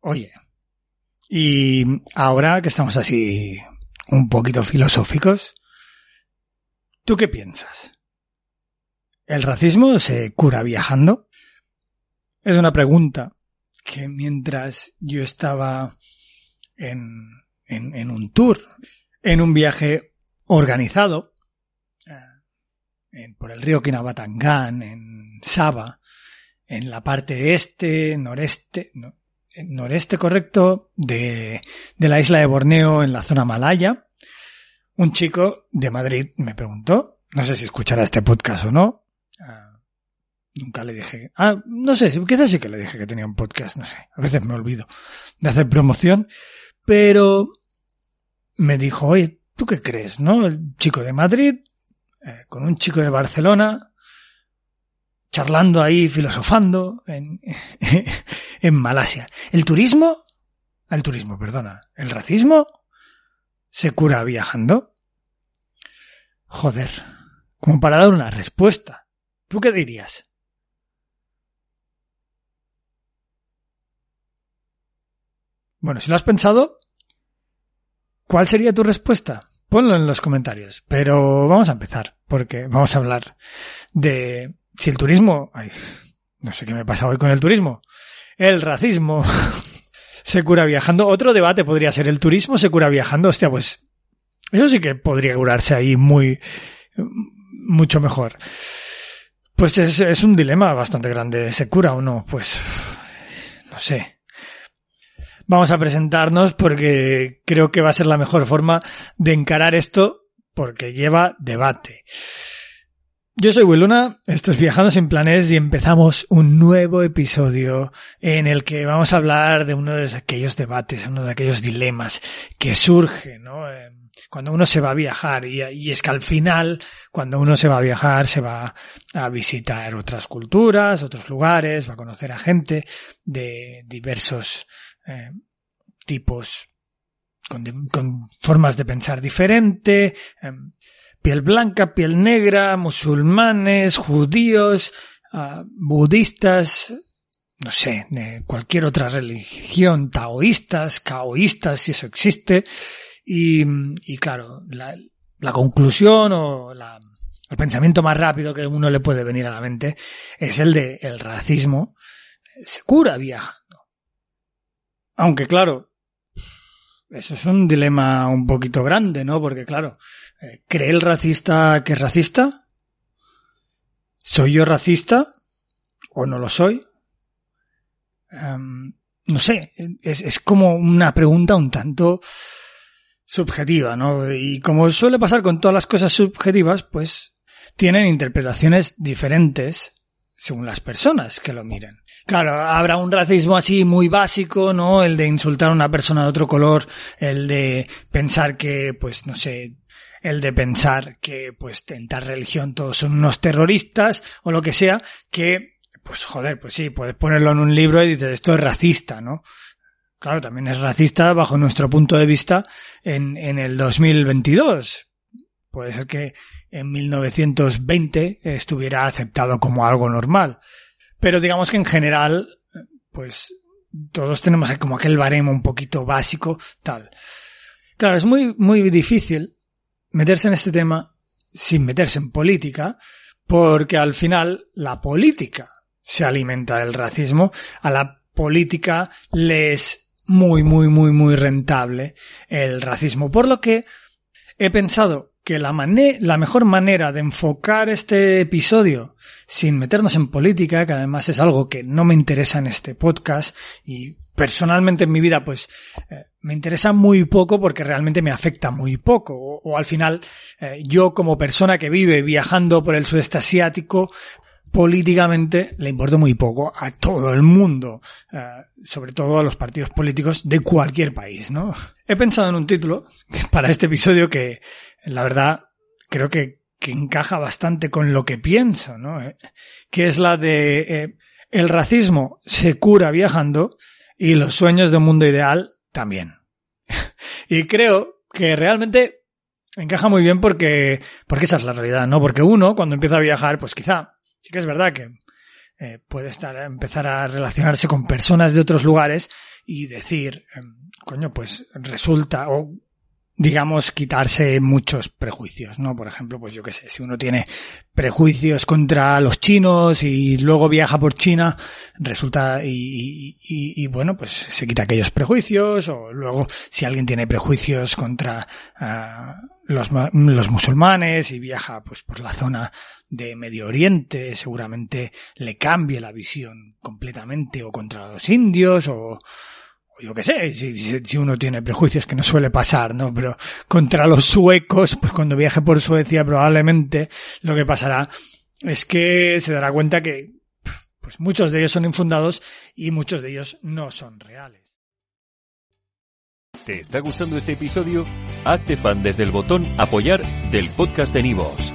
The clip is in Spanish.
Oye, y ahora que estamos así un poquito filosóficos, ¿tú qué piensas? ¿El racismo se cura viajando? Es una pregunta que mientras yo estaba en, en, un tour, en un viaje organizado, eh, por el río Kinabatangan, en Saba, en la parte este, noreste, no, noreste correcto, de, de la isla de Borneo en la zona malaya, un chico de Madrid me preguntó, no sé si escuchará este podcast o no, ah, nunca le dije, ah, no sé, quizás sí que le dije que tenía un podcast, no sé, a veces me olvido de hacer promoción, pero me dijo, oye, ¿tú qué crees, no? El chico de Madrid, eh, con un chico de Barcelona, charlando ahí, filosofando en, en Malasia. ¿El turismo? El turismo, perdona. ¿El racismo? ¿Se cura viajando? Joder. Como para dar una respuesta. ¿Tú qué dirías? Bueno, si lo has pensado, ¿cuál sería tu respuesta? Ponlo en los comentarios. Pero vamos a empezar, porque vamos a hablar de si el turismo... Ay, no sé qué me pasa hoy con el turismo. El racismo se cura viajando. Otro debate podría ser, ¿el turismo se cura viajando? Hostia, pues eso sí que podría curarse ahí muy, mucho mejor. Pues es, es un dilema bastante grande. ¿Se cura o no? Pues no sé. Vamos a presentarnos porque creo que va a ser la mejor forma de encarar esto porque lleva debate. Yo soy Willuna, esto es Viajando sin Planes y empezamos un nuevo episodio en el que vamos a hablar de uno de aquellos debates, uno de aquellos dilemas que surge, ¿no? Eh, Cuando uno se va a viajar y, es que al final, cuando uno se va a viajar, se va a visitar otras culturas, otros lugares, va a conocer a gente de diversos eh, tipos con, formas de pensar diferente, eh, piel blanca, piel negra, musulmanes, judíos, ah, budistas, no sé, de cualquier otra religión, taoístas, caoístas, si eso existe. Y, y claro, la, conclusión o la, el pensamiento más rápido que uno le puede venir a la mente es el de el racismo se cura viajando. Aunque claro, eso es un dilema un poquito grande, ¿no? Porque claro, eh, ¿cree el racista que es racista? ¿Soy yo racista? ¿O no lo soy? Em, no sé, es, es como una pregunta un tanto subjetiva, ¿no? Y como suele pasar con todas las cosas subjetivas, pues tienen interpretaciones diferentes según las personas que lo miren. Claro, habrá un racismo así muy básico, ¿no? El de insultar a una persona de otro color, el de pensar que, pues, no sé, el de pensar que, pues, en tal religión todos son unos terroristas o lo que sea, que, pues, joder, pues sí, puedes ponerlo en un libro y dices, esto es racista, ¿no? Claro, también es racista bajo nuestro punto de vista en, en el 2022. Puede ser que en 1920 estuviera aceptado como algo normal. Pero digamos que en general, pues todos tenemos como aquel baremo un poquito básico, tal. Claro, es muy, muy difícil meterse en este tema sin meterse en política, porque al final la política se alimenta del racismo, a la política le es muy, muy, muy, muy rentable el racismo, por lo que he pensado que la, mané- la mejor manera de enfocar este episodio sin meternos en política, que además es algo que no me interesa en este podcast y personalmente en mi vida pues eh, me interesa muy poco porque realmente me afecta muy poco o, al final eh, yo como persona que vive viajando por el sudeste asiático políticamente le importa muy poco a todo el mundo, eh, sobre todo a los partidos políticos de cualquier país, ¿no? He pensado en un título para este episodio que, la verdad, creo que, que encaja bastante con lo que pienso, ¿no? Eh, que es la de eh, el racismo se cura viajando y los sueños de un mundo ideal también. y creo que realmente encaja muy bien porque, porque esa es la realidad, ¿no? Porque uno, cuando empieza a viajar, pues quizá sí que es verdad que eh, puede estar empezar a relacionarse con personas de otros lugares y decir, eh, coño, pues resulta o digamos quitarse muchos prejuicios, ¿no? Por ejemplo, pues yo qué sé, si uno tiene prejuicios contra los chinos y luego viaja por China, resulta y, y, y, y bueno, pues se quita aquellos prejuicios o luego si alguien tiene prejuicios contra uh, los, los musulmanes y viaja pues por la zona de Medio Oriente, seguramente le cambie la visión completamente o contra los indios o yo qué sé, si, si, uno tiene prejuicios que no suele pasar, ¿no? Pero contra los suecos, pues cuando viaje por Suecia probablemente lo que pasará es que se dará cuenta que pues muchos de ellos son infundados y muchos de ellos no son reales. ¿Te está gustando este episodio? Hazte fan desde el botón apoyar del podcast de Nivos.